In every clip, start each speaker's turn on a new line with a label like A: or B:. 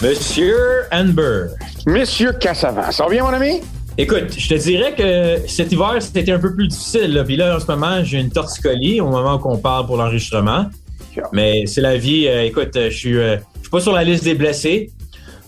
A: Monsieur Amber.
B: Monsieur Cassavant. Ça va bien, mon ami?
A: Écoute, je te dirais que cet hiver, c'était un peu plus difficile. Là. Puis là, en ce moment, j'ai une torticolis au moment qu'on parle pour l'enregistrement. Mais c'est la vie. Euh, écoute, je suis, euh, je suis pas sur la liste des blessés.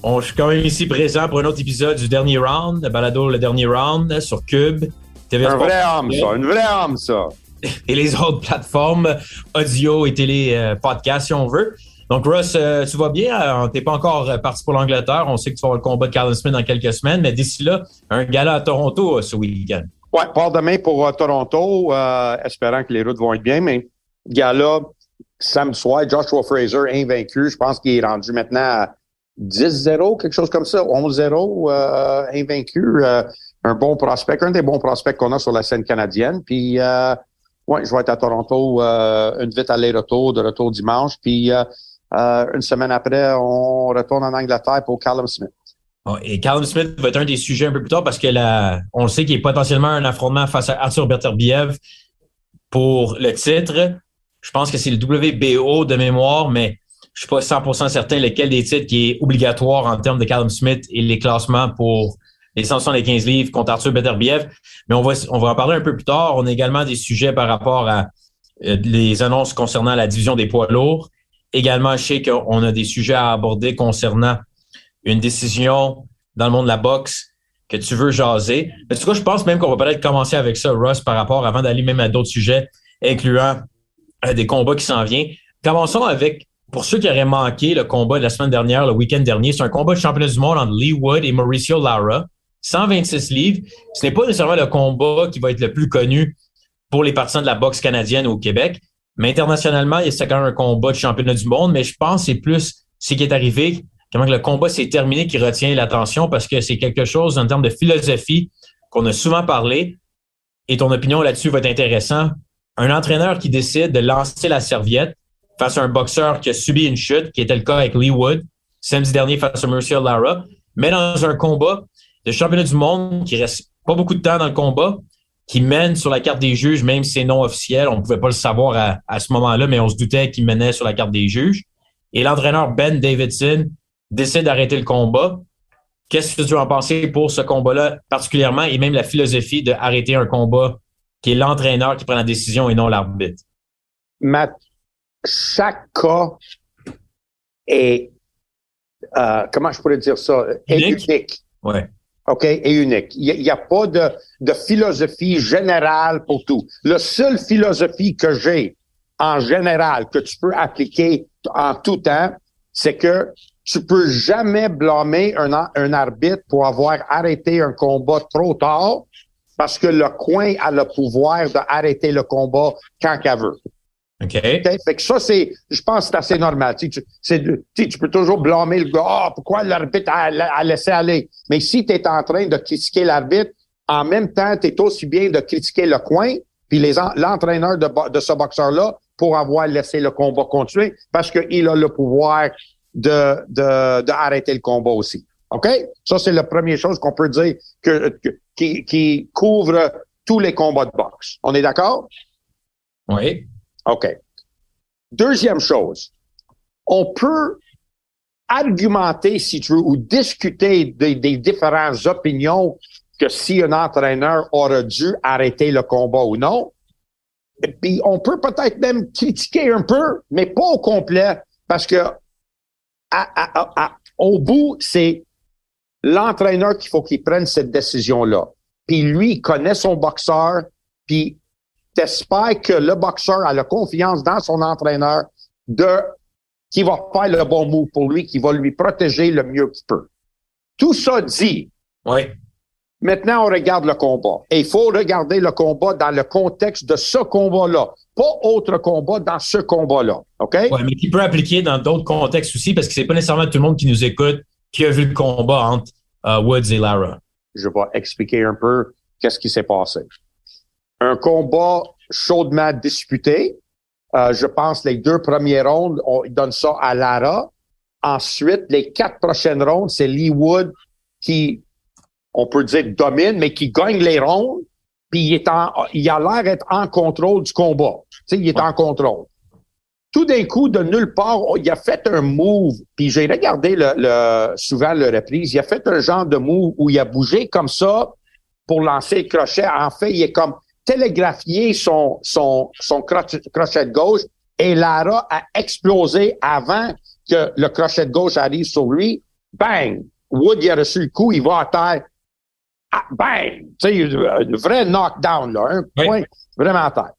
A: On, je suis quand même ici présent pour un autre épisode du dernier round, le balado Le Dernier Round sur Cube.
B: TV un vrai homme, ça. Une vraie homme, ça.
A: Et les autres plateformes audio et télé euh, podcast, si on veut. Donc, Russ, euh, tu vas bien? Euh, t'es pas encore euh, parti pour l'Angleterre. On sait que tu vas avoir le combat de Carlin Smith dans quelques semaines, mais d'ici là, un gala à Toronto ce week-end.
B: Oui, pas demain pour Toronto, espérant que les routes vont être bien, mais gala samedi soir, Joshua Fraser invaincu. Je pense qu'il est rendu maintenant à 10-0, quelque chose comme ça, 11-0, invaincu. un bon prospect, un des bons prospects qu'on a sur la scène canadienne. Puis, ouais, je vais être à Toronto une vite aller-retour, de retour dimanche. Puis, euh, une semaine après, on retourne en Angleterre pour Callum Smith.
A: et Callum Smith va être un des sujets un peu plus tard parce que la, on le sait qu'il est potentiellement un affrontement face à Arthur Beterbiev pour le titre. Je pense que c'est le WBO de mémoire, mais je suis pas 100% certain lequel des titres qui est obligatoire en termes de Callum Smith et les classements pour les 175 livres contre Arthur Beterbiev. Mais on va, on va en parler un peu plus tard. On a également des sujets par rapport à euh, les annonces concernant la division des poids lourds Également, je sais qu'on a des sujets à aborder concernant une décision dans le monde de la boxe que tu veux jaser. En tout cas, je pense même qu'on va peut-être commencer avec ça, Russ, par rapport, avant d'aller même à d'autres sujets, incluant euh, des combats qui s'en viennent. Commençons avec, pour ceux qui auraient manqué le combat de la semaine dernière, le week-end dernier, c'est un combat de championnat du monde entre Lee Wood et Mauricio Lara. 126 livres. Ce n'est pas nécessairement le combat qui va être le plus connu pour les partisans de la boxe canadienne au Québec, mais internationalement, c'est quand même un combat de championnat du monde, mais je pense que c'est plus ce qui est arrivé, comment le combat s'est terminé qui retient l'attention parce que c'est quelque chose en termes de philosophie qu'on a souvent parlé. Et ton opinion là-dessus va être intéressant. Un entraîneur qui décide de lancer la serviette face à un boxeur qui a subi une chute, qui était le cas avec Lee Wood, samedi dernier face à Mercier Lara, mais dans un combat de championnat du monde qui reste pas beaucoup de temps dans le combat, qui mène sur la carte des juges, même si c'est non officiel. On ne pouvait pas le savoir à, ce moment-là, mais on se doutait qu'il menait sur la carte des juges. Et l'entraîneur Ben Davidson décide d'arrêter le combat. Qu'est-ce que tu en penser pour ce combat-là particulièrement et même la philosophie d'arrêter un combat qui est l'entraîneur qui prend la décision et non l'arbitre?
B: Matt, chaque cas est, euh, comment je pourrais dire ça,
A: unique? unique. Ouais.
B: OK, est unique. Il n'y a, pas de, philosophie générale pour tout. La seule philosophie que j'ai en général que tu peux appliquer en tout temps, c'est que tu peux jamais blâmer un, un arbitre pour avoir arrêté un combat trop tard parce que le coin a le pouvoir d'arrêter le combat quand qu'elle veut.
A: OK?
B: Fait que ça, c'est, je pense que c'est assez normal. Tu, sais, tu peux toujours blâmer le gars. Ah, pourquoi l'arbitre a, laissé aller? Mais si tu es en train de critiquer l'arbitre, en même temps, tu es aussi bien de critiquer le coin, puis l'entraîneur de, de ce boxeur-là pour avoir laissé le combat continuer parce qu'il a le pouvoir de, de, de arrêter le combat aussi. OK? Ça, c'est la première chose qu'on peut dire que, qui, qui couvre tous les combats de boxe. On est d'accord?
A: Oui.
B: OK. Deuxième chose, on peut argumenter, si tu veux, ou discuter des, différentes opinions que si un entraîneur aurait dû arrêter le combat ou non. puis on peut peut-être même critiquer un peu, mais pas au complet, parce que au bout, c'est l'entraîneur qu'il faut qu'il prenne cette décision-là. Puis lui, il connaît son boxeur, puis t'espères que le boxeur a la confiance dans son entraîneur de qui va faire le bon move pour lui, qui va lui protéger le mieux qu'il peut. Tout ça dit,
A: Oui.
B: Maintenant, on regarde le combat. Et il faut regarder le combat dans le contexte de ce combat-là. Pas autre combat dans ce combat-là. OK?
A: Ouais, mais qui peut appliquer dans d'autres contextes aussi, parce que c'est pas nécessairement tout le monde qui nous écoute qui a vu le combat entre euh, Woods et Lara.
B: Je vais expliquer un peu qu'est-ce qui s'est passé. Un combat chaudement disputé. Euh, je pense les deux premières rondes, on donne ça à Lara. Ensuite, les quatre prochaines rondes, c'est Lee Wood qui, on peut dire, domine, mais qui gagne les rondes. Puis il est en, il a l'air d'être en contrôle du combat. Sais, il est en contrôle. Tout d'un coup, de nulle part, il a fait un move. Puis j'ai regardé le, le- souvent le reprise. Il a fait un genre de move où il a bougé comme ça pour lancer le crochet. En fait, il est comme télégraphié son, son, son crochet, de gauche et Lara a explosé avant que le crochet de gauche arrive sur lui. Bang! Wood, il a reçu le coup, il va à terre. Ah, bang! Tu sais, un vrai knockdown, là. Un
A: Oui.
B: point vraiment à terre.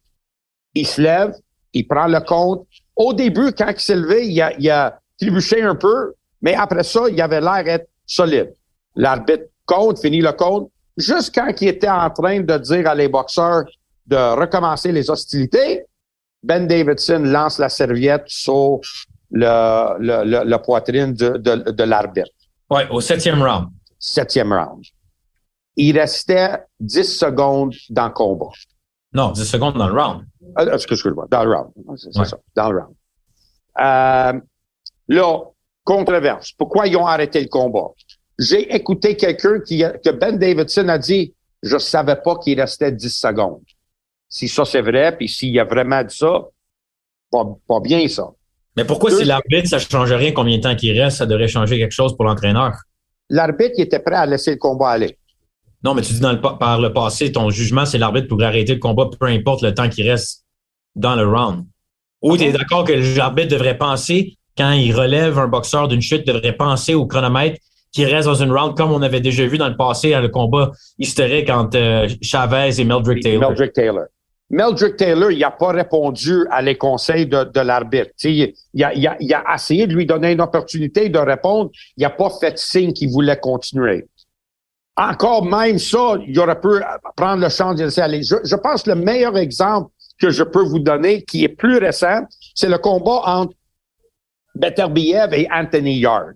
B: Il se lève, il prend le compte. Au début, quand il s'est levé, il a, il a trébuché un peu, mais après ça, il avait l'air d'être solide. L'arbitre compte, finit le compte, jusqu'à quand il était en train de dire à les boxeurs de recommencer les hostilités, Ben Davidson lance la serviette sur le, le, le- la poitrine de, de, de l'arbitre.
A: Ouais, au septième round.
B: Septième round. Il restait 10 secondes dans le combat.
A: Non, 10 secondes dans le round.
B: Euh, Excuse-moi, dans le round. C'est c'est
A: Ouais.
B: ça, dans le round. Euh, là, controverse. Pourquoi ils ont arrêté le combat? J'ai écouté quelqu'un qui, que Ben Davidson a dit, je savais pas qu'il restait 10 secondes. Si ça c'est vrai, puis s'il a vraiment dit ça, pas, pas bien ça.
A: Mais pourquoi
B: Deux-
A: si l'arbitre, ça change rien combien de temps qu'il reste, ça devrait changer quelque chose pour l'entraîneur?
B: L'arbitre il était prêt à laisser le combat aller.
A: Non, mais tu dis dans le, pa- par le passé, ton jugement, c'est l'arbitre pourrait arrêter le combat, peu importe le temps qui reste dans le round. Ou tu es d'accord que l'arbitre devrait penser, quand il relève un boxeur d'une chute, devrait penser au chronomètre qui reste dans une round, comme on avait déjà vu dans le passé à le combat historique entre euh, Chavez et Meldrick Taylor.
B: Meldrick Taylor. Meldrick Taylor, il n'a pas répondu à les conseils de, de l'arbitre. Il a, il, a, il a essayé de lui donner une opportunité de répondre. Il n'a pas fait signe qu'il voulait continuer. Encore même ça, il aurait pu prendre le champ de laisser aller. Je, je pense que le meilleur exemple que je peux vous donner, qui est plus récent, c'est le combat entre Beterbiev et Anthony Yard.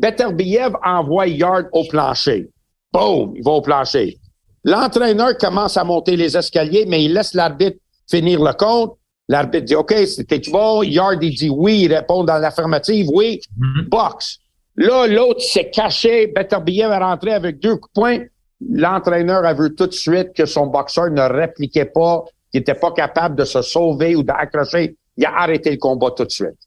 B: Beterbiev envoie Yard au plancher. Boom, il va au plancher. L'entraîneur commence à monter les escaliers, mais il laisse l'arbitre finir le compte. L'arbitre dit OK, c'était bon. Yard, il dit oui, il répond dans l'affirmative, oui.
A: Mhm.
B: Box. Là, l'autre s'est caché. Beterbiev est rentré avec deux coups de poing. L'entraîneur a vu tout de suite que son boxeur ne répliquait pas, qu'il n'était pas capable de se sauver ou d'accrocher. Il a arrêté le combat tout de suite.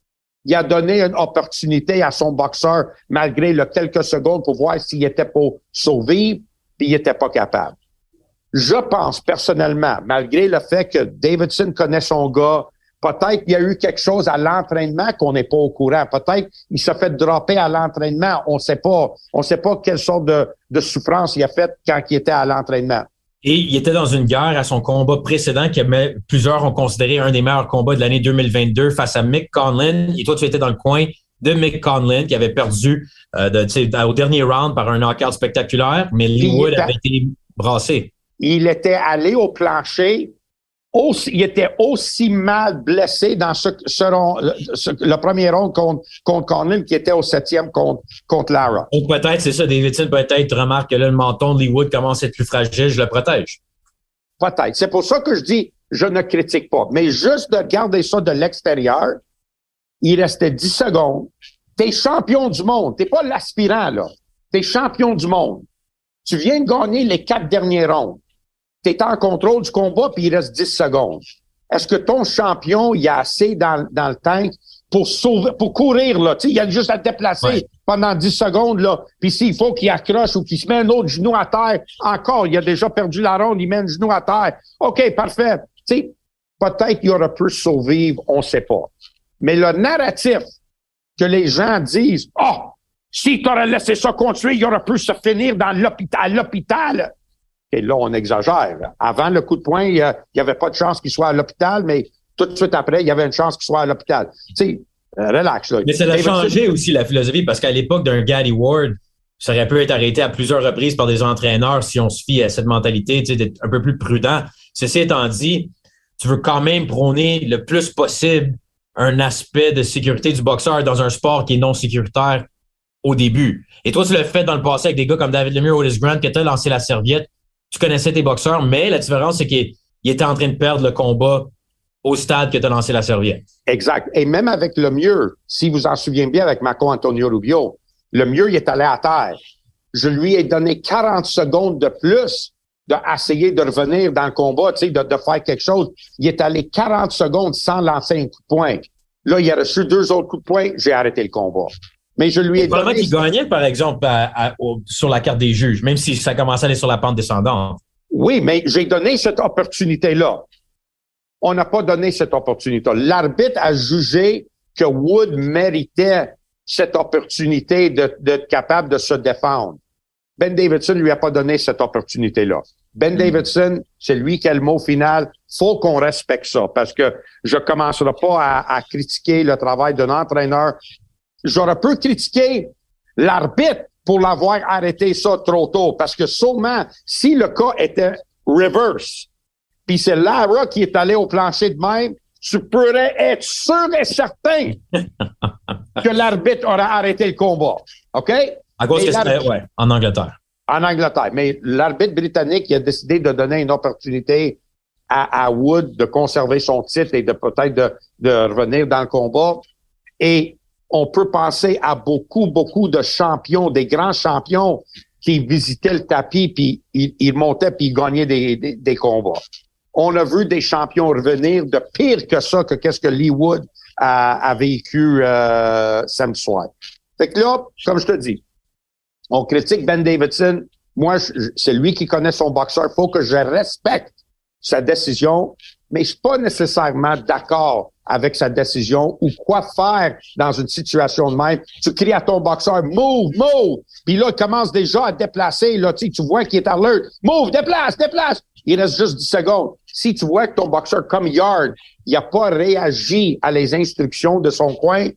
B: Il a donné une opportunité à son boxeur, malgré le quelques secondes, pour voir s'il était pour sauver, puis il n'était pas capable. Je pense personnellement, malgré le fait que Davidson connaît son gars, peut-être il y a eu quelque chose à l'entraînement qu'on n'est pas au courant. Peut-être il s'est fait dropper à l'entraînement. On ne sait pas. On sait pas quelle sorte de, de souffrance il a fait quand il était à l'entraînement.
A: Et il était dans une guerre à son combat précédent que plusieurs ont considéré un des meilleurs combats de l'année 2022 face à Mick Conlin. Et toi, tu étais dans le coin de Mick Conlin qui avait perdu euh, de- au dernier round par un knockout spectaculaire, mais Lee Wood avait été brassé.
B: il était allé au plancher. Aussi, il était aussi mal blessé dans ce, ce rond- le, ce- le premier round contre, contre qui était au septième contre, contre Lara.
A: Donc peut-être, c'est ça, Davidson peut-être remarque que là, le menton de Lee Wood commence à être plus fragile, je le protège.
B: Peut-être. C'est pour ça que je dis, je ne critique pas. Mais juste de regarder ça de l'extérieur, il restait 10 secondes. T'es champion du monde. T'es pas l'aspirant, là. T'es champion du monde. Tu viens de gagner les quatre derniers rondes. T'es en contrôle du combat, puis il reste 10 secondes. Est-ce que ton champion, il a assez dans, dans le tank pour sauver, pour courir, là? Tu sais, il a juste à te déplacer
A: Ouais.
B: pendant 10 secondes, là. Puis s'il faut qu'il accroche ou qu'il se met un autre genou à terre, encore, il a déjà perdu la ronde, il met un genou à terre. OK, parfait. Tu sais, peut-être qu'il aurait pu survivre, on ne sait pas. Mais le narratif que les gens disent, oh, si tu aurais laissé ça continuer, il aurait pu se finir dans l'hôpital, à l'hôpital. Et là, on exagère. Avant le coup de poing, il n'y avait pas de chance qu'il soit à l'hôpital, mais tout de suite après, il y avait une chance qu'il soit à l'hôpital. Tu sais, euh, relax. Là.
A: Mais ça a changé aussi la philosophie parce qu'à l'époque d'un Gary Ward, ça aurait pu être arrêté à plusieurs reprises par des entraîneurs si on se fie à cette mentalité d'être un peu plus prudent. Ceci étant dit, tu veux quand même prôner le plus possible un aspect de sécurité du boxeur dans un sport qui est non sécuritaire au début. Et toi, tu l'as fait dans le passé avec des gars comme David Lemieux, Otis Grant, qui t'a lancé la serviette. Tu connaissais tes boxeurs, mais la différence, c'est qu'il était en train de perdre le combat au stade que tu as lancé la serviette.
B: Exact. Et même avec le mieux, si vous en souvenez bien avec Marco Antonio Rubio, le mieux, il est allé à terre. Je lui ai donné 40 secondes de plus d'essayer de revenir dans le combat, de, de, faire quelque chose. Il est allé 40 secondes sans lancer un coup de poing. Là, il a reçu deux autres coups de poing, j'ai arrêté le combat. Mais je lui ai
A: donné... qu'il gagnait, par exemple, sur la carte des juges, même si ça commençait à aller sur la pente descendante.
B: Oui, mais j'ai donné cette opportunité-là. On n'a pas donné cette opportunité. L'arbitre a jugé que Wood méritait cette opportunité d'être capable de se défendre. Ben Davidson lui a pas donné cette opportunité-là. Ben hmm. Davidson, c'est lui qui a le mot final. Faut qu'on respecte ça parce que je commencerai pas à, à critiquer le travail d'un entraîneur. J'aurais pu critiquer l'arbitre pour l'avoir arrêté ça trop tôt parce que seulement si le cas était reverse, puis c'est Lara qui est allé au plancher de même, tu pourrais être sûr et certain que l'arbitre aurait arrêté le combat. OK?
A: À cause que c'était, ouais, en Angleterre.
B: En Angleterre. Mais l'arbitre britannique a décidé de donner une opportunité à, à, Wood de conserver son titre et de peut-être de, de, revenir dans le combat. Et on peut penser à beaucoup, beaucoup de champions, des grands champions qui visitaient le tapis, puis ils, ils montaient, puis ils gagnaient des, combats. On a vu des champions revenir de pire que ça, que qu'est-ce que Lee Wood a, a vécu euh, samedi soir. Fait que là, comme je te dis, on critique Ben Davidson. Moi, c'est lui qui connaît son boxeur. Il faut que je respecte sa décision, mais je suis pas nécessairement d'accord avec sa décision ou quoi faire dans une situation de même. Tu cries à ton boxeur, move, move. Puis là, il commence déjà à déplacer. Là, tu, vois qu'il est alert. Move, déplace, déplace. Il reste juste 10 secondes. Si tu vois que ton boxeur, comme Yard, il n'a pas réagi à les instructions de son coin,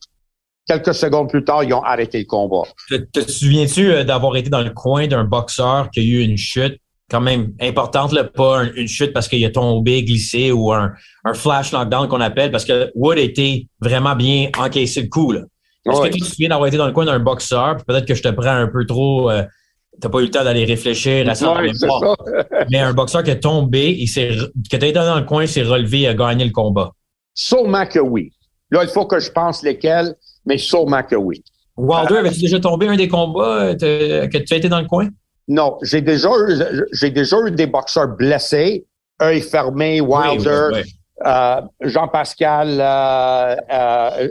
B: Quelques secondes plus tard, ils ont arrêté le combat.
A: Te, te souviens-tu euh, d'avoir été dans le coin d'un boxeur qui a eu une chute quand même importante, là, pas une chute parce qu'il a tombé, glissé ou un, un flash knockdown qu'on appelle parce que Wood a été vraiment bien encaissé le coup. Est-ce que tu te souviens d'avoir été dans le coin d'un boxeur? Peut-être que je te prends un peu trop. Euh, T'as pas eu le temps d'aller réfléchir à ça. Ouais, mais un boxeur qui est tombé, il s'est, qui a été dans le coin, s'est relevé et a gagné le combat.
B: Sûrement que oui. Là, il faut que je pense lesquels mais sûrement que oui.
A: Wilder, euh, avais-tu déjà tombé un des combats euh, que tu as été dans le coin?
B: Non, j'ai déjà eu, j'ai déjà eu des boxeurs blessés, œil fermé, Wilder, Euh, Jean-Pascal, euh, euh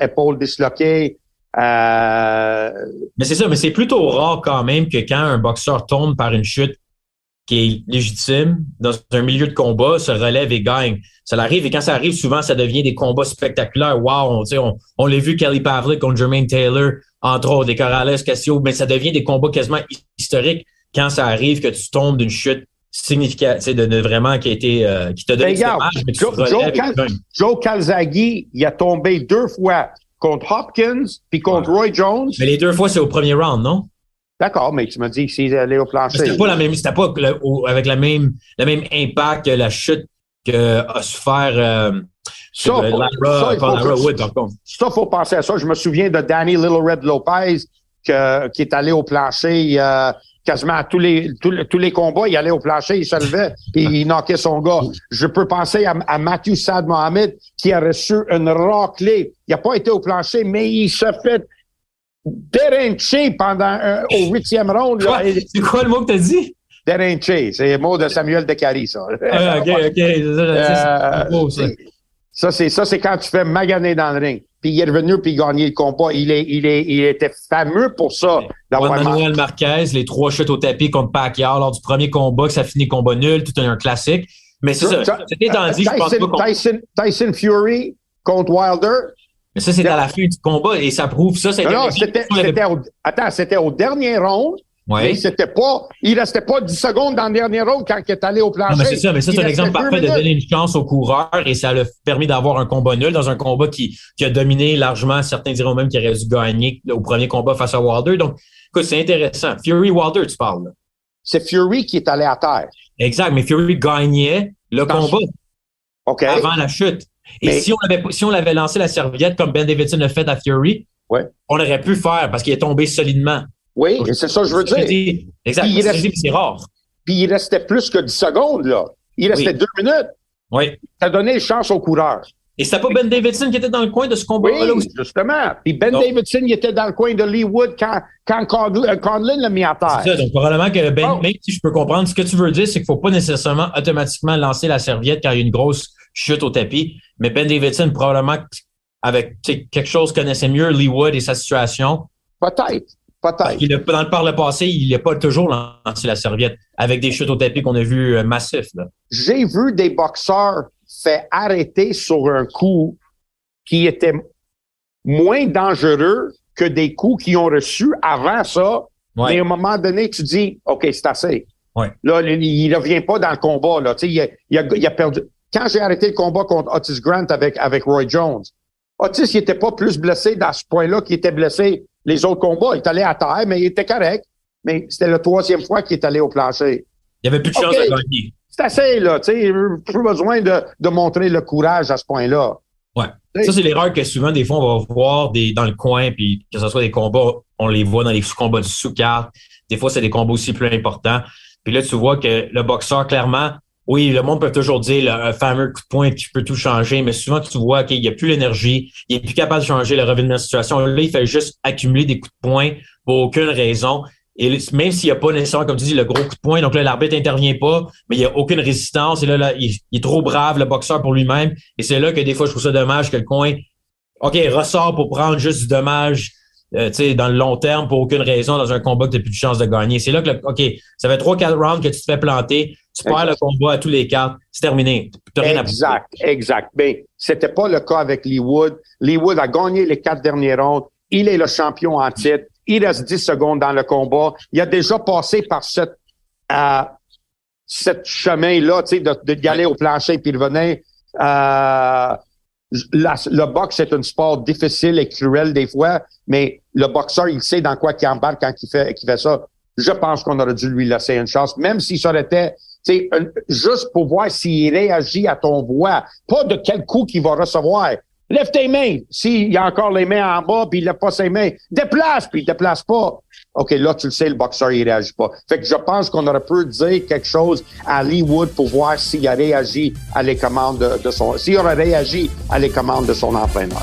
B: épaule disloquée.
A: mais c'est ça, mais c'est plutôt rare quand même que quand un boxeur tombe par une chute qui est légitime dans un milieu de combat, se relève et gagne. Ça arrive et quand ça arrive, souvent, ça devient des combats spectaculaires. Wow, on, on, on l'a vu Kelly Pavlik contre Jermaine Taylor, entre autres, des Corrales Cassio, mais ça devient des combats quasiment historiques quand ça arrive que tu tombes d'une chute significative, de, de, vraiment qui a été euh, qui t'a donné
B: regarde, Joe, Joe, Cal Joe Calzaghe, il a tombé deux fois contre Hopkins puis contre Roy Jones.
A: Mais les deux fois, c'est au premier round, non?
B: D'accord, mais tu m'as dit s'il allait au plancher.
A: C'était pas la même, c'était pas le, avec la même, le même impact que la chute que a su faire euh,
B: ça, faut, Lara, ça, Lara Wood, par contre. Ça, faut penser à ça. Je me souviens de Danny Little Red Lopez que, qui est allé au plancher euh, quasiment à tous les, tous, tous, les combats. Il allait au plancher, il se levait et il knockait son gars. Je peux penser à, à Matthew Sad Mohamed qui a reçu une raclée. Il n'a pas été au plancher, mais il se fait dérinché pendant au huitième round.
A: C'est quoi le mot que tu as dit?
B: Dérinché, c'est le mot de Samuel Decari, ça.
A: Ah, OK, OK.
B: Euh, ça, c'est ça, c'est quand tu fais maganer dans le ring. Puis il est revenu puis il a gagné le combat. Il, est, il, est, il était fameux pour ça.
A: Juan Manuel Marquez, les trois chutes au tapis contre Pacquiao lors du premier combat, que ça finit combat nul, tout un classique. Mais c'est ça. C'était dit, je pense pas
B: Tyson,
A: qu'on-
B: Tyson, Tyson Fury contre Wilder.
A: Mais ça, c'est à la fin du combat et ça prouve ça.
B: Non, non, c'était, au, attends, c'était au dernier round. Mais c'était pas, il restait pas 10 secondes dans le dernier round quand il est allé au plancher.
A: Non, mais c'est ça, mais ça, c'est un exemple parfait de donner une chance au coureur et ça a permis d'avoir un combat nul dans un combat qui, qui a dominé largement. Certains diront même qu'il aurait dû gagner au premier combat face à Wilder. Donc, écoute, c'est intéressant. Fury Wilder, tu parles.
B: C'est Fury qui est allé à terre.
A: Exact, mais Fury gagnait le
B: Dans-
A: combat
B: OK?
A: avant la chute. Et
B: Mais-
A: si on avait si on avait lancé la serviette comme Ben Davidson l'a fait à Fury,
B: Ouais.
A: on aurait pu faire parce qu'il est tombé solidement.
B: Oui, c'est ça que je veux dire.
A: Exact.
B: Puis il
A: C'est-
B: reste-
A: c'est- C'est rare.
B: Puis il restait plus que 10 secondes, là. Il restait
A: Oui.
B: deux minutes.
A: Oui.
B: Ça donnait chance au coureur.
A: Et c'était pas Ben Davidson qui était dans le coin de ce
B: Oui,
A: combat-là aussi?
B: justement. Puis Ben
A: Donc-
B: Davidson, il était dans le coin de Leewood quand, quand Conlin, euh, Conlin l'a mis à terre.
A: C'est ça, donc probablement que Ben,
B: Oh.
A: même si je peux comprendre, ce que tu veux dire, c'est qu'il faut pas nécessairement automatiquement lancer la serviette quand il y a une grosse chute au tapis. Mais Ben Davidson, probablement, avec quelque chose connaissait mieux Lee Wood et sa situation.
B: Peut-être. Peut-être.
A: dans le, par le passé, il n'a pas toujours lancé la serviette avec des chutes au tapis qu'on a vu euh, massifs.
B: J'ai vu des boxeurs fait arrêter sur un coup qui était moins dangereux que des coups qu'ils ont reçus avant ça.
A: Ouais.
B: Mais à un moment donné, tu dis, OK, c'est assez.
A: Ouais.
B: Là, il- ne revient pas dans le combat. Là. Il, a, il, a, il a perdu. Quand j'ai arrêté le combat contre Otis Grant avec, avec Roy Jones, Otis, il était pas plus blessé dans ce point-là qu'il était blessé les autres combats. Il est allé à terre, mais il était correct. Mais c'était la troisième fois qu'il est allé au plancher.
A: Il n'y avait plus de chance de gagner.
B: C'est assez, là. Tu sais, plus besoin de, de montrer le courage à ce point-là.
A: Ouais.
B: Oui.
A: Ça, c'est l'erreur que souvent, des fois, on va voir des, dans le coin, puis que ce soit des combats, on les voit dans les combats du sous-carte. Des fois, c'est des combats aussi plus importants. Puis là, tu vois que le boxeur, clairement, oui, le monde peut toujours dire le un fameux coup de poing qui peut tout changer, mais souvent, tu vois qu'il n'y a plus l'énergie, il est plus capable de changer le revirement de situation. Là, il fait juste accumuler des coups de poing pour aucune raison. Et même s'il n'y a pas nécessairement, comme tu dis, le gros coup de poing, donc là, l'arbitre intervient pas, mais il n'y a aucune résistance. Et là, là il, est trop brave, le boxeur, pour lui-même. Et c'est là que des fois, je trouve ça dommage que le coin, OK, ressort pour prendre juste du dommage, euh, dans le long terme, pour aucune raison, dans un combat que tu n'as plus de chance de gagner. C'est là que, OK, ça fait trois, quatre rounds que tu te fais planter, tu perds
B: Exact.
A: le combat à tous les quatre, c'est terminé. T'as rien à
B: Exact, exact. Mais c'était pas le cas avec Lee Wood. Lee Wood a gagné les quatre derniers rounds. Il est le champion en titre. Il reste 10 secondes dans le combat. Il a déjà passé par cette, euh, cette chemin-là, tu sais, de, de aller au plancher puis revenir. Euh, la- le boxe, c'est un sport difficile et cruel des fois, mais le boxeur, il sait dans quoi il embarque quand il fait, qu'il fait ça. Je pense qu'on aurait dû lui laisser une chance, même si ça aurait été, sais, un- juste pour voir s'il réagit à ton voix, pas de quel coup qu'il va recevoir. Lève tes mains. S'il a encore les mains en bas, puis il lève pas ses mains, déplace, puis il déplace pas. OK, là, tu le sais, le boxeur, il réagit pas. Fait que je pense qu'on aurait pu dire quelque chose à Lee Wood pour voir s'il a réagi à les commandes de, de son, s'il aurait réagi à les commandes de son entraîneur.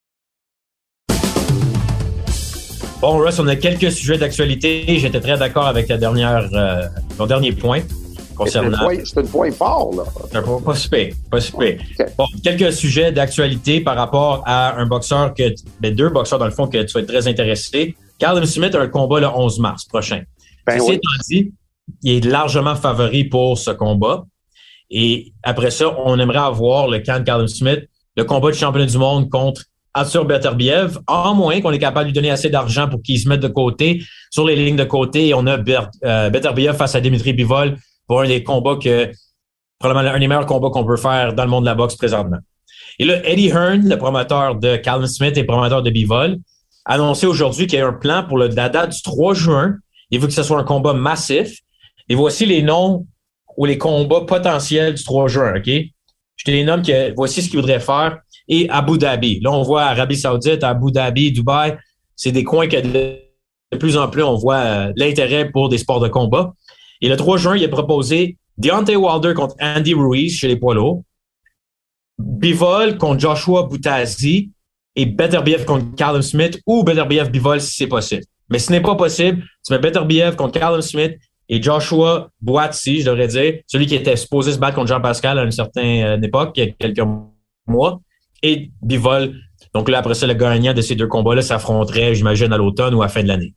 A: Bon, Russ, on a quelques sujets d'actualité. J'étais très d'accord avec la dernière, euh, ton dernier point concernant.
B: c'est un point fort, là.
A: Pas, pas super, pas super. Bon, quelques sujets d'actualité par rapport à un boxeur que, ben, deux boxeurs dans le fond que tu vas être très intéressé. Callum Smith a un combat le 11 mars prochain.
B: Ben
A: Ceci
B: oui.
A: étant dit, il est largement favori pour ce combat. Et après ça, on aimerait avoir le camp de Callum Smith, le combat de championnat du monde contre Arthur Beterbiev, en moins qu'on est capable de lui donner assez d'argent pour qu'il se mette de côté. Sur les lignes de côté, on a Ber- euh, Beterbiev face à Dimitri Bivol. pour un des combats que, probablement un des meilleurs combats qu'on peut faire dans le monde de la boxe présentement. Et là, Eddie Hearn, le promoteur de Callum Smith et promoteur de Bivol, a annoncé aujourd'hui qu'il y a un plan pour la date du 3 juin. Il veut que ce soit un combat massif. Et voici les noms ou les combats potentiels du 3 juin, OK? Je te les nomme que voici ce qu'il voudrait faire. Et Abu Dhabi. Là, on voit Arabie Saoudite, Abu Dhabi, Dubaï. C'est des coins que de, plus en plus, on voit euh, l'intérêt pour des sports de combat. Et le 3 juin, il a proposé Deontay Wilder contre Andy Ruiz chez les poids lourds. Bivol contre Joshua Boutazi et Beterbiev contre Callum Smith ou Beterbiev Bivol si c'est possible. Mais ce n'est pas possible. Tu mets Beterbiev contre Callum Smith et Joshua Boatsy, je devrais dire, celui qui était supposé se battre contre Jean-Pascal à une certaine euh, époque, il y a quelques mois, et Bivol. Donc là, après ça, le gagnant de ces deux combats-là s'affronterait, j'imagine, à l'automne ou à la fin de l'année.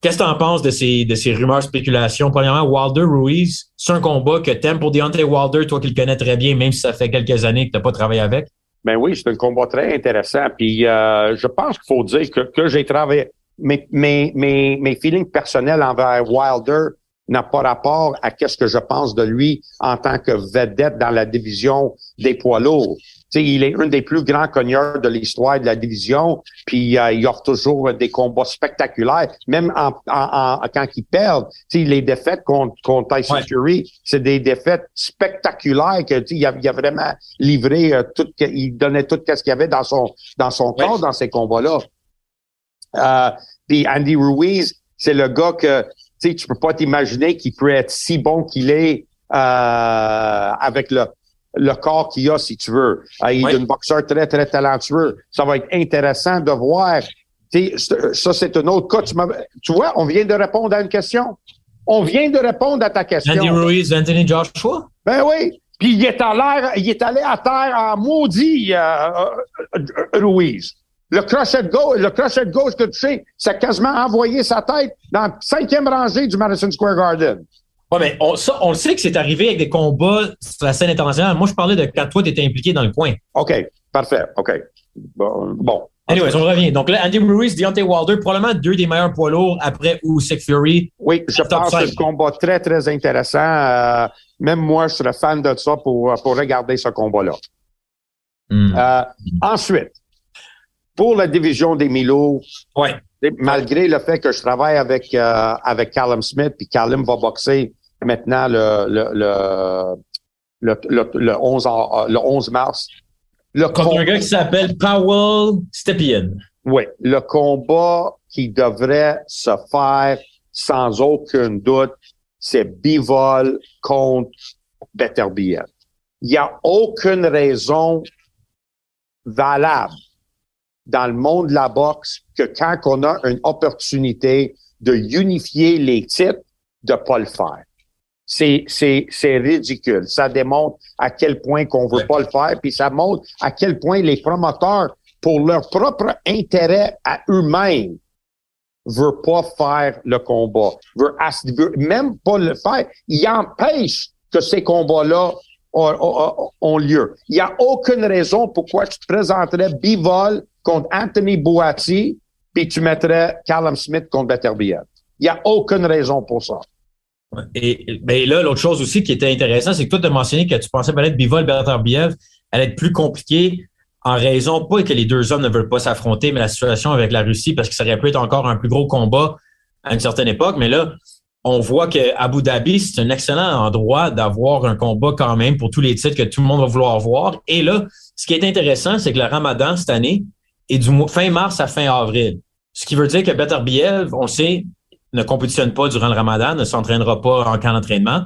A: Qu'est-ce que tu en penses de ces, de ces rumeurs, spéculations? Premièrement, Wilder Ruiz, c'est un combat que t'aimes pour Deontay Wilder, toi qui le connais très bien, même si ça fait quelques années que tu n'as pas travaillé avec?
B: Ben oui, c'est un combat très intéressant. Puis euh, je pense qu'il faut dire que, que j'ai travaillé. Mes, mes, mes, mes feelings personnels envers Wilder n'a pas rapport à qu'est-ce que je pense de lui en tant que vedette dans la division des poids lourds. Sais, il est un des plus grands cogneurs de l'histoire de la division, puis euh, il offre toujours des combats spectaculaires, même en, en, en quand il perd. sais, les défaites contre, contre Tyson
A: Ouais.
B: Fury, c'est des défaites spectaculaires que tu sais, il a, il a vraiment livré euh, tout, il donnait tout ce qu'il y avait dans son dans son
A: Ouais.
B: corps dans ces combats-là. Euh, puis Andy Ruiz, c'est le gars que tu sais, tu peux pas t'imaginer qu'il peut être si bon qu'il est euh, avec le le corps qu'il a, si tu veux. Il est un boxeur très, très talentueux. Ça va être intéressant de voir. C'est- ça, c'est un autre cas. Tu, vois, on vient de répondre à une question. On vient de répondre à ta question.
A: Andy Ruiz, Anthony Joshua?
B: Ben oui. Puis il est à l'air, il est allé à terre en maudit, euh, euh, Ruiz. Le crochet de gauche, le crochet de gauche que tu sais, ça a quasiment envoyé sa tête dans la cinquième rangée du Madison Square Garden.
A: Ouais, mais on, ça, on le sait que c'est arrivé avec des combats sur la scène internationale. Moi, je parlais de quand toi, tu étais impliqué dans le coin.
B: OK, parfait, OK. Bon, bon.
A: Anyways, on revient. Donc là, Andy Ruiz, Deontay Wilder, probablement deux des meilleurs poids lourds après Usyk Fury.
B: Oui, je pense que c'est un combat très, très intéressant. Euh, même moi, je serais fan de ça pour, pour regarder ce combat-là.
A: Hmm.
B: Euh, ensuite, pour la division des Milo,
A: Ouais.
B: malgré le fait que je travaille avec euh, avec Callum Smith, puis Callum va boxer maintenant le le le le, le, le 11 en- le 11 mars. Le
A: Contre
B: com-
A: un gars qui s'appelle Powell Stepien.
B: oui, le combat qui devrait se faire sans aucun doute, c'est Bivol contre Beterbiev. Il n'y a aucune raison valable dans le monde de la boxe que quand on a une opportunité de unifier les titres, de pas le faire. C'est, c'est, c'est ridicule. Ça démontre à quel point qu'on veut pas le faire, puis ça montre à quel point les promoteurs, pour leur propre intérêt à eux-mêmes, veulent pas faire le combat, veulent même pas le faire. Ils empêchent que ces combats-là ont, ont- ont lieu. Il n'y a aucune raison pourquoi tu te présenterais Bivol contre Anthony Boati, puis tu mettrais Callum Smith contre Beterbiev. Il n'y a aucune raison pour ça.
A: Et ben là, l'autre chose aussi qui était intéressant, c'est que toi, tu as mentionné que tu pensais peut-être Bivol Beterbiev allait être plus compliqué en raison, pas que les deux hommes ne veulent pas s'affronter, mais la situation avec la Russie, parce que ça aurait pu être encore un plus gros combat à une certaine époque. Mais là, on voit que Abu Dhabi, c'est un excellent endroit d'avoir un combat quand même pour tous les titres que tout le monde va vouloir voir. Et là, ce qui est intéressant, c'est que le Ramadan cette année est du mois- fin mars à fin avril. Ce qui veut dire que Beterbiev, on sait, ne compétitionne pas durant le Ramadan, ne s'entraînera pas en camp d'entraînement.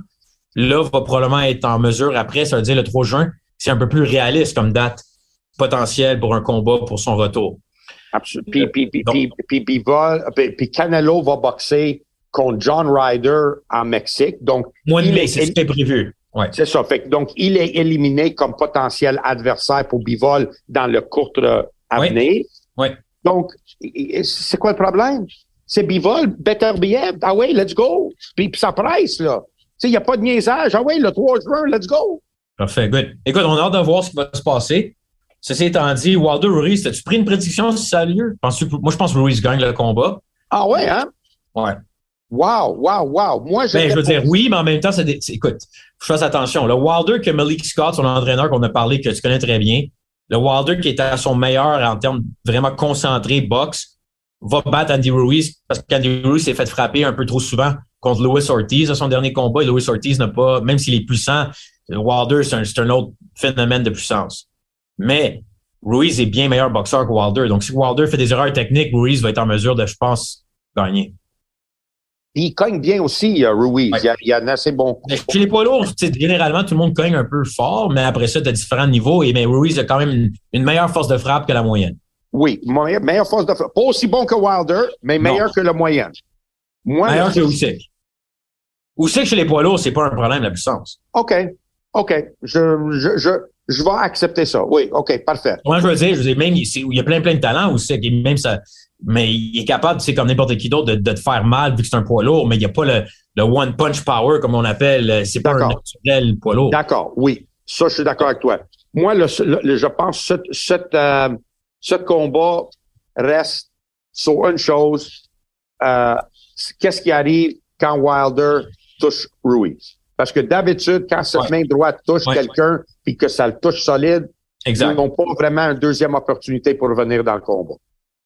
A: Là, va probablement être en mesure après, ça veut dire le 3 juin, c'est un peu plus réaliste comme date potentielle pour un combat pour son retour.
B: Absolument. Puis, puis,
A: Donc-
B: Canelo va boxer contre John Ryder en Mexique. Donc,
A: Mois de
B: Il est-
A: c'est ce qui est prévu. Ouais.
B: C'est ça. Fait donc, il est éliminé comme potentiel adversaire pour Bivol dans le court euh, avenir.
A: Oui.
B: Donc, i- i- c'est quoi le problème? C'est Bivol, Beterbiev. Ah ouais, let's go. Puis, puis ça presse, là. Tu sais, il n'y a pas de niaisage. Ah ouais, le 3 juin, let's go.
A: Parfait, good. Écoute, on a hâte de voir ce qui va se passer. Ceci étant dit, Wilder Ruiz, as-tu pris une prédiction si ça a lieu? Moi, je pense que Ruiz gagne le combat.
B: Ah ouais, hein?
A: Ouais.
B: Wow, wow, wow. Moi,
A: Ben, je veux dire, oui, mais en même temps, c'est des- c'est- écoute, je fasse attention. Le Wilder que Malik Scott, son entraîneur qu'on a parlé, que tu connais très bien, le Wilder qui était à son meilleur en termes vraiment concentré boxe, va battre Andy Ruiz parce qu'Andy Ruiz s'est fait frapper un peu trop souvent contre Louis Ortiz à son dernier combat. Et Louis Ortiz n'a pas, même s'il est puissant, Wilder, c'est un, autre phénomène de puissance. Mais Ruiz est bien meilleur boxeur que Wilder. Donc, si Wilder fait des erreurs techniques, Ruiz va être en mesure de, je pense, gagner.
B: Il cogne bien aussi, euh, Ruiz.
A: Ouais.
B: Il, y a, il y a un assez bon
A: Mais Chez les poids lourds, généralement, tout le monde cogne un peu fort, mais après ça, tu as différents niveaux. Et mais Ruiz a quand même une, une meilleure force de frappe que la moyenne.
B: Oui, meilleure, meilleure force de frappe. Pas aussi bon que Wilder, mais
A: Non.
B: meilleur que le moyen. Moi,
A: Meilleur que Usyk. Usyk, chez les poids lourds, c'est pas un problème, la puissance.
B: OK. OK. Je, je, je, je vais accepter ça. Oui, OK, parfait.
A: Moi, je veux dire, je veux dire, même, il y a plein, plein de talents Usyk. Et même ça, mais il est capable, c'est comme n'importe qui d'autre, de, de te faire mal vu que c'est un poids lourd, mais il n'y a pas le, le one punch power, comme on appelle. C'est pas un naturel poids lourd.
B: D'accord, oui. Ça, je suis d'accord avec toi. Moi, le, je pense que ce, cette, euh, ce combat reste sur une chose. euh, Qu'est-ce qui arrive quand Wilder touche Ruiz? Parce que d'habitude, quand cette
A: Ouais.
B: main droite touche
A: Ouais.
B: quelqu'un puis que ça le touche solide, ils n'ont pas vraiment une deuxième opportunité pour revenir dans le combat.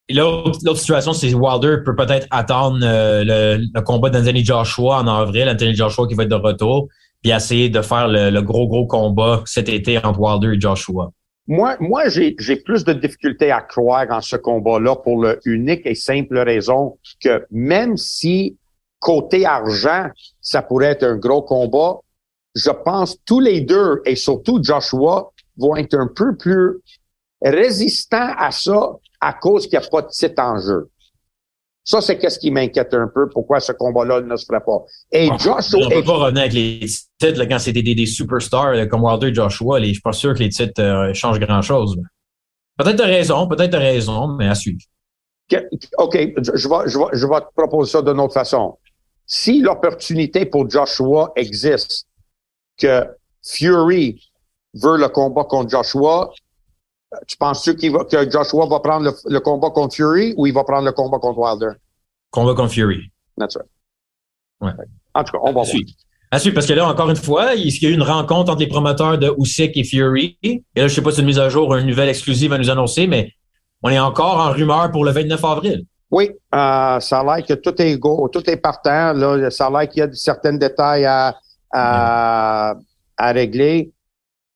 A: Et L'autre l'autre situation, c'est Wilder peut peut-être attendre euh, le, le combat d'Anthony Joshua en avril, Anthony Joshua qui va être de retour, puis essayer de faire le, le gros, gros combat cet été entre Wilder et Joshua.
B: Moi, moi, j'ai, plus de difficultés à croire en ce combat-là pour le unique et simple raison que même si côté argent, ça pourrait être un gros combat, je pense tous les deux et surtout Joshua vont être un peu plus résistants à ça à cause qu'il n'y a pas de titre en jeu. Ça, c'est qu'est-ce qui m'inquiète un peu, pourquoi ce combat-là ne se ferait pas? Et Joshua,
A: On peut pas revenir avec les titres là, quand c'est des, des, des superstars là, comme Wilder et Joshua. Les, je suis pas sûr que les titres euh, changent grand-chose. Peut-être de raison, peut-être de raison, mais à suivre.
B: Que- OK, je, je vais, je, vais, je vais te proposer ça d'une autre façon. Si l'opportunité pour Joshua existe, que Fury veut le combat contre Joshua, tu penses-tu qu'il va, que Joshua va prendre le, le combat contre Fury ou il va prendre le combat contre Wilder?
A: Combat contre Fury.
B: That's right.
A: Ouais.
B: En tout cas, on va voir.
A: À suivre, parce que là, encore une fois, il y a eu une rencontre entre les promoteurs de Usyk et Fury. Et là, je sais pas si c'est une mise à jour, une nouvelle exclusive à nous annoncer, mais on est encore en rumeur pour le 29 avril.
B: Oui, euh, ça a l'air que tout est go, tout est partant. Là, ça a l'air qu'il y a certains détails à, à, à régler.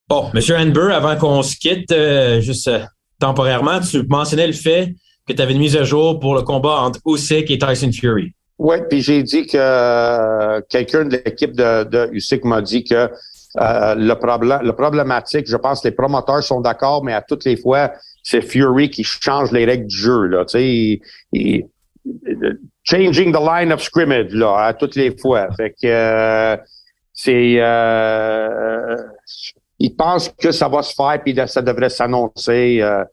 A: Bon, Monsieur Hanber, avant qu'on se quitte, euh, juste euh, temporairement, tu mentionnais le fait que tu avais une mise à jour pour le combat entre Usyk et Tyson Fury.
B: Oui, puis j'ai dit que euh, quelqu'un de l'équipe de, USIC m'a dit que le problème, le problématique, je pense que les promoteurs sont d'accord, mais à toutes les fois, c'est Fury qui change les règles du jeu. Là, il- changing the line of scrimmage là, à toutes les fois. Fait que c'est ils pensent que ça va se faire puis ça devrait s'annoncer, euh,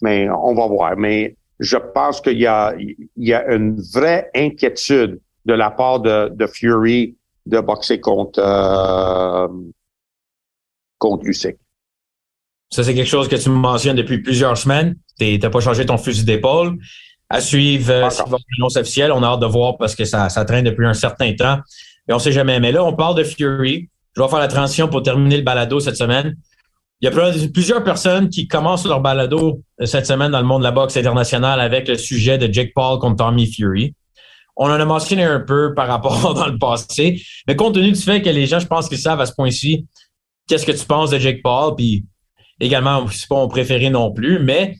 B: mais on va voir. Mais je pense qu'il y a, il y a une vraie inquiétude de la part de, de Fury de boxer contre, euh, contre Usyk.
A: Ça, c'est quelque chose que tu me mentionnes depuis plusieurs semaines. Tu n'as pas changé ton fusil d'épaule. À suivre, euh,
B: Encore.
A: s'il va y avoir une annonce officielle, on a hâte de voir parce que ça, ça traîne depuis un certain temps. Et on sait jamais. Mais là, on parle de Fury. Je vais faire la transition pour terminer le balado cette semaine. Il y a plusieurs personnes qui commencent leur balado euh, cette semaine dans le monde de la boxe internationale avec le sujet de Jake Paul contre Tommy Fury. On en a mentionné un peu par rapport dans le passé, mais compte tenu du fait que les gens, je pense qu'ils savent à ce point-ci qu'est-ce que tu penses de Jake Paul, puis également, c'est pas mon préféré non plus, mais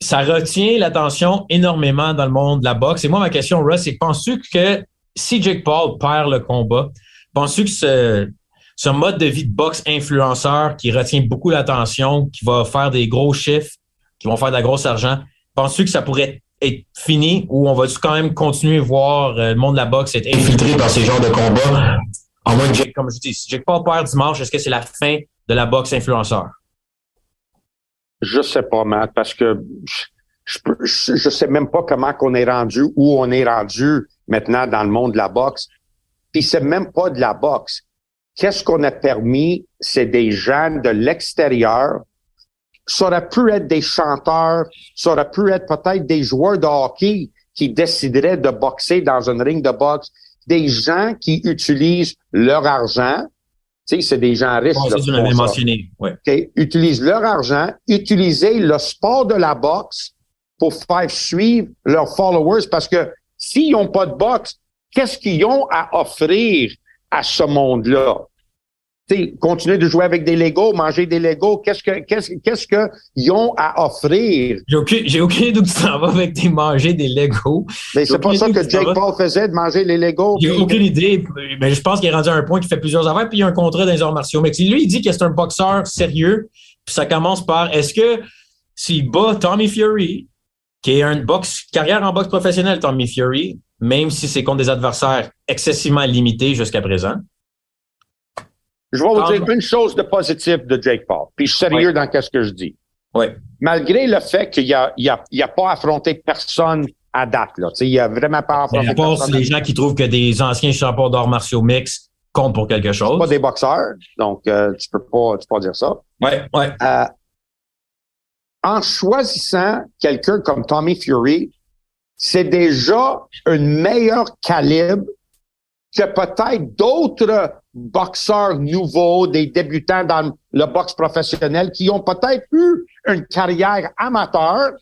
A: ça retient l'attention énormément dans le monde de la boxe. Et moi, ma question, Russ, c'est penses-tu que si Jake Paul perd le combat, penses-tu que ce, mode de vie de boxe influenceur qui retient beaucoup l'attention, qui va faire des gros chiffres, qui vont faire de la grosse argent, penses-tu que ça pourrait être fini ou on va quand même continuer à voir euh, le monde de la boxe être infiltré par ces genres de combats? En moins que comme je dis, si Jake Paul perd dimanche, est-ce que c'est la fin de la boxe influenceur?
B: Je sais pas, Matt, parce que je, je sais même pas comment qu'on est rendu, où on est rendu maintenant dans le monde de la boxe. Puis c'est même pas de la boxe. Qu'est-ce qu'on a permis? C'est des gens de l'extérieur. Ça aurait pu être des chanteurs, ça aurait pu être peut-être des joueurs de hockey qui décideraient de boxer dans une ring de boxe, des gens qui utilisent leur argent. Tu sais, c'est des gens riches.
A: Bon,
B: là,
A: ça, tu l'avais mentionné. Ouais.
B: Utilisent leur argent, utiliser le sport de la boxe pour faire suivre leurs followers parce que s'ils n'ont pas de boxe, qu'est-ce qu'ils ont à offrir à ce monde-là? Tu sais, continuer de jouer avec des Legos, manger des Legos, qu'est-ce que qu'est-ce qu'est-ce qu'ils ont à offrir?
A: J'ai aucune, j'ai aucune idée d'où tu t'en vas avec tes manger des Legos.
B: Mais c'est pas ça que
A: où
B: Jake. Paul faisait, de manger les Legos.
A: J'ai
B: puis-
A: aucune idée, mais je pense qu'il est rendu à un point qui fait plusieurs affaires, puis il y a un contrat dans les arts martiaux. Mais lui, il dit que c'est un boxeur sérieux, puis ça commence par est-ce que s'il bat Tommy Fury, qui est une boxe, carrière en boxe professionnelle, Tommy Fury, même si c'est contre des adversaires excessivement limités jusqu'à présent.
B: Je vais vous dire une chose de positif de Jake Paul, puis je suis sérieux dans ce que je dis.
A: Ouais.
B: Malgré le fait qu'il a, il a, il a pas affronté personne à date, là. Tu sais, il a vraiment pas affronté
A: à part
B: personne.
A: les gens qui trouvent que des anciens champions d'arts martiaux mix comptent pour quelque chose.
B: pas des boxeurs, donc euh, tu peux pas, tu peux pas dire ça.
A: Ouais, ouais.
B: Euh, en choisissant quelqu'un comme Tommy Fury, c'est déjà un meilleur calibre que peut-être d'autres boxeurs nouveaux, des débutants dans le boxe professionnel qui ont peut-être eu une carrière amateur.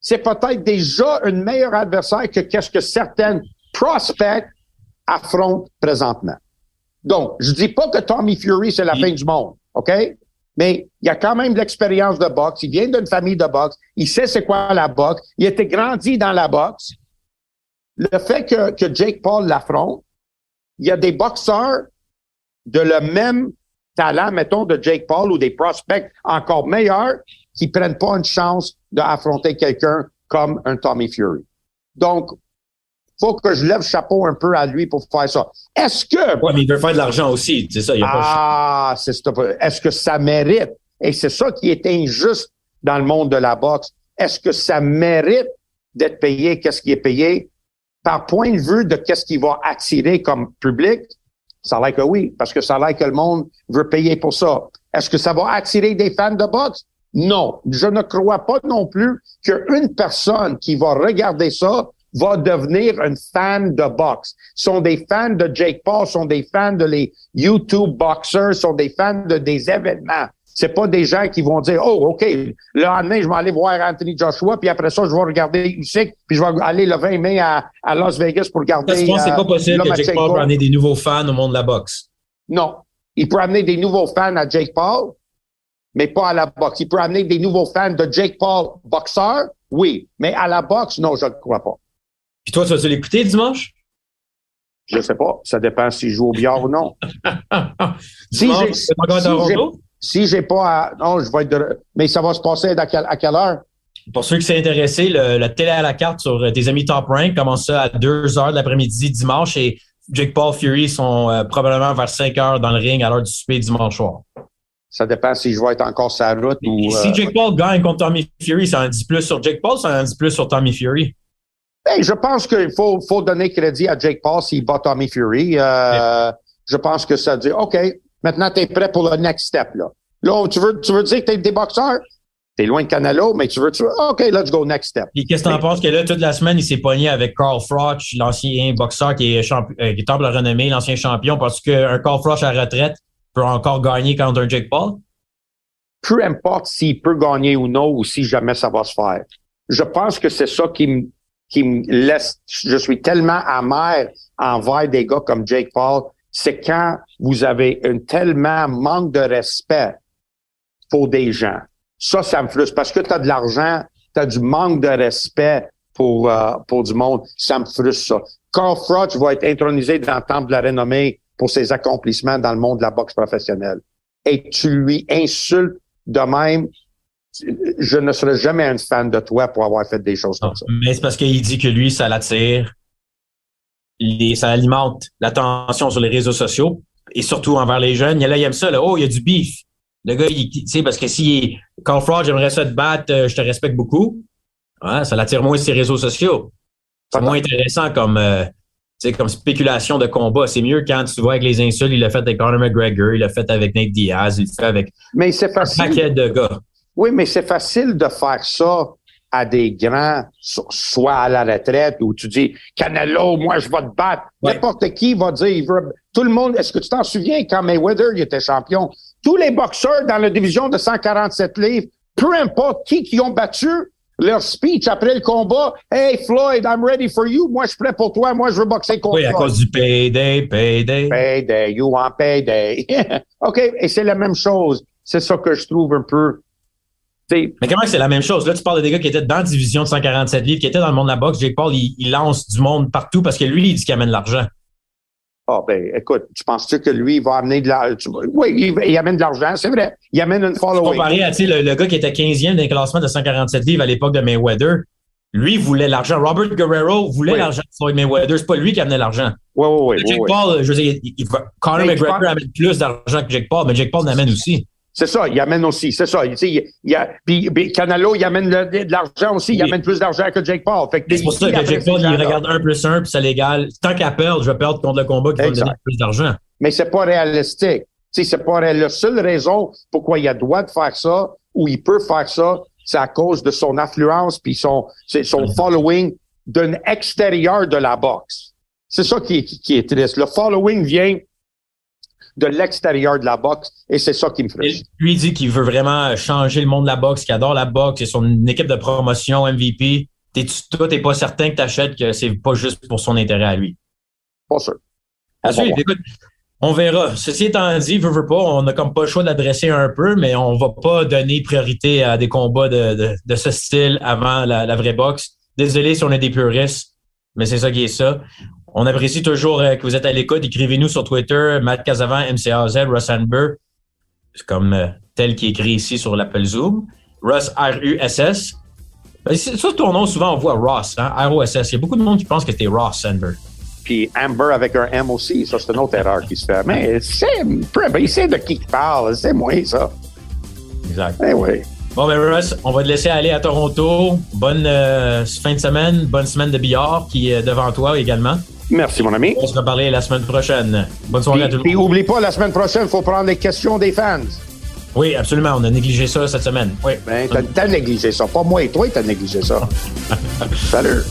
B: C'est peut-être déjà un meilleur adversaire que qu'est-ce que certains prospects affrontent présentement. Donc, je dis pas que Tommy Fury, c'est la fin du monde, OK? Mais il a quand même l'expérience de boxe. Il vient d'une famille de boxe. Il sait c'est quoi la boxe. Il était grandi dans la boxe. Le fait que, que Jake Paul l'affronte, il y a des boxeurs de le même talent, mettons, de Jake Paul ou des prospects encore meilleurs qui prennent pas une chance d'affronter quelqu'un comme un Tommy Fury. Donc, faut que je lève le chapeau un peu à lui pour faire ça. Est-ce que
A: Ouais, mais il veut faire de l'argent aussi. C'est ça, il a pas
B: ah, c'est ça. Est-ce que ça mérite? Et c'est ça qui est injuste dans le monde de la boxe. Est-ce que ça mérite d'être payé? Qu'est-ce qui est payé? Par point de vue de qu'est-ce qui va attirer comme public, ça a l'air que oui, parce que ça a l'air que le monde veut payer pour ça. Est-ce que ça va attirer des fans de boxe? Non. Je ne crois pas non plus qu'une personne qui va regarder ça va devenir une fan de boxe. Sont des fans de Jake Paul, sont des fans de les YouTube boxers, sont des fans de des événements. C'est pas des gens qui vont dire, oh, OK, le lendemain, je vais aller voir Anthony Joshua, puis après ça, je vais regarder Usyk, puis je vais aller le 20 mai à, à Las Vegas pour regarder.
A: Pense que c'est
B: euh,
A: pas possible que Jake. Paul peut amener des nouveaux fans au monde de la boxe.
B: Non. Il peut amener des nouveaux fans à Jake Paul, mais pas à la boxe. Il peut amener des nouveaux fans de Jake Paul boxeur, oui. Mais à la boxe, non, je ne crois pas.
A: Puis toi, tu vas-tu l'écouter dimanche?
B: Je sais pas. Ça dépend s'il joue au billard ou non. Si
A: dimanche,
B: j'ai- si pas à, non, je vais être de, mais ça va se passer à quelle, à quelle heure?
A: Pour ceux qui sont intéressés, le, la télé à la carte sur euh, tes amis Top Rank commence ça à 2 heures de l'après-midi dimanche et Jake Paul Fury sont euh, probablement vers 5 heures dans le ring à l'heure du souper dimanche soir.
B: Ça dépend si je vais être encore sur la route ou,
A: Et si
B: euh,
A: Jake Paul gagne contre Tommy Fury, ça en dit plus sur Jake Paul, ça en dit plus sur Tommy Fury.
B: Ben, je pense qu'il faut, faut donner crédit à Jake Paul s'il bat Tommy Fury. Euh, Je pense que ça dit, OK, maintenant tu es prêt pour le next step. Là, là tu, veux, tu veux dire que tu es des boxeurs? Tu es loin de Canelo, mais tu veux, tu veux, OK, let's go next step.
A: Puis qu'est-ce que t'en penses que là, toute la semaine, il s'est pogné avec Carl Froch, l'ancien boxeur qui est, champi- euh, qui est temple renommé, l'ancien champion, parce qu'un Carl Froch à retraite peut encore gagner contre un Jake Paul?
B: peu importe s'il peut gagner ou non, ou si jamais ça va se faire. Je pense que c'est ça qui me, qui me laisse, je suis tellement amer envers des gars comme Jake Paul, c'est quand vous avez un tellement manque de respect pour des gens. Ça, ça me frustre parce que tu as de l'argent, tu as du manque de respect pour, euh, pour du monde. Ça me frustre, ça. Carl Froch va être intronisé dans le temple de la renommée pour ses accomplissements dans le monde de la boxe professionnelle. Et tu lui insultes de même, je ne serai jamais un fan de toi pour avoir fait des choses comme ça.
A: Mais c'est parce qu'il dit que lui, ça l'attire. Les- Ça alimente l'attention sur les réseaux sociaux et surtout envers les jeunes. Il y a là, il aime ça. Là. Oh, il y a du beef. Le gars, il, tu sais, parce que si Carl Fraud, j'aimerais ça te battre, euh, je te respecte beaucoup. Ouais, ça l'attire moins sur les réseaux sociaux. C'est moins intéressant comme, euh, comme spéculation de combat. C'est mieux quand tu vois avec les insultes. Il l'a fait avec Conor McGregor, il l'a fait avec Nate Diaz, il l'a fait avec
B: Mais c'est
A: un paquet de gars.
B: Oui, mais c'est facile de faire ça à des grands, so- soit à la retraite, où tu dis, Canelo, moi, je vais te battre.
A: Ouais.
B: N'importe qui va dire, il veut- tout le monde, est-ce que tu t'en souviens quand Mayweather, il était champion? Tous les boxeurs dans la division de 147 livres, peu importe qui qui ont battu, leur speech après le combat, Hey Floyd, I'm ready for you. Moi, je suis prêt pour toi. Moi, je veux boxer contre
A: Oui, à
B: toi.
A: cause du payday, payday.
B: Payday, you want payday. OK, et c'est la même chose. C'est ça que je trouve un peu.
A: Mais comment c'est la même chose? Là, tu parles de des gars qui étaient dans la division de 147 livres, qui étaient dans le monde de la boxe. Jake Paul, il, il lance du monde partout parce que lui, il dit qu'il amène de l'argent.
B: Ah ben, écoute, tu penses-tu que lui, il va amener de l'argent? Oui, il, il amène de l'argent, c'est vrai. Il amène une following.
A: Comparé à le, le gars qui était 15e d'un classement de 147 livres à l'époque de Mayweather, lui voulait l'argent. Robert Guerrero voulait
B: Oui.
A: l'argent de Floyd Mayweather. C'est pas lui qui amenait l'argent.
B: Oui, oui, oui.
A: Jake
B: oui, oui.
A: Paul, je veux dire, il- il- Conor
B: Mais
A: McGregor amène plus d'argent que Jake Paul, mais Jake Paul l'amène aussi.
B: C'est ça, il amène aussi, c'est ça. Tu sais, Il, il a, puis, puis Canelo, il amène le- de l'argent aussi, il amène plus d'argent que Jake Paul.
A: C'est pour ça que Jake Paul, il regarde 1 plus 1, puis ça l'égale. Tant qu'à perdre, je vais perdre contre le combat qui va me donner plus d'argent.
B: mais c'est pas sais, c'est pas la seule raison pourquoi il a droit de faire ça ou il peut faire ça, c'est à cause de son affluence puis son c'est son following d'un extérieur de la boxe. C'est ça qui, qui est triste. Le following vient de l'extérieur de la boxe et c'est ça qui me frustre.
A: lui il dit qu'il veut vraiment changer le monde de la boxe, qu'il adore la boxe, c'est son équipe de promotion MVP. T'es, toi, t'es pas certain que t'achètes que c'est pas juste pour son intérêt à lui?
B: Pas sûr.
A: À suivre. Écoute, on verra. Ceci étant dit, veut, veut pas, on a comme pas le choix d'adresser un peu, mais on va pas donner priorité à des combats de, de, de ce style avant la, la vraie boxe. Désolé si on est des puristes, mais c'est ça qui est ça. On apprécie toujours euh, que vous êtes à l'écoute. Écrivez-nous sur Twitter, Matt Casavant, MCAZ, Russ Amber. C'est comme euh, tel qui est écrit ici sur l'Apple Zoom. Russ, R-U-S-S. Ben, c'est- Ça, ton nom, souvent, on voit Ross, hein? R-O-S-S. Il y a beaucoup de monde qui pense que c'était Ross Amber.
B: Puis Amber avec un M aussi, ça c'est une autre erreur qui se fait. Mais c'est ben, il sait de qui il parle, c'est moi ça.
A: Exact.
B: Eh oui.
A: Bon, ben Russ, on va te laisser aller à Toronto. Bonne euh, fin de semaine, bonne semaine de billard qui est devant toi également.
B: Merci mon ami.
A: On va se reparler la semaine prochaine. Bonne soirée à tout
B: Puis,
A: le monde.
B: oublie pas, la semaine prochaine, il faut prendre les questions des fans.
A: Oui, absolument. On a négligé ça cette semaine. Oui.
B: Ben, t'as négligé ça. Pas moi et toi, t'as négligé ça. Salut.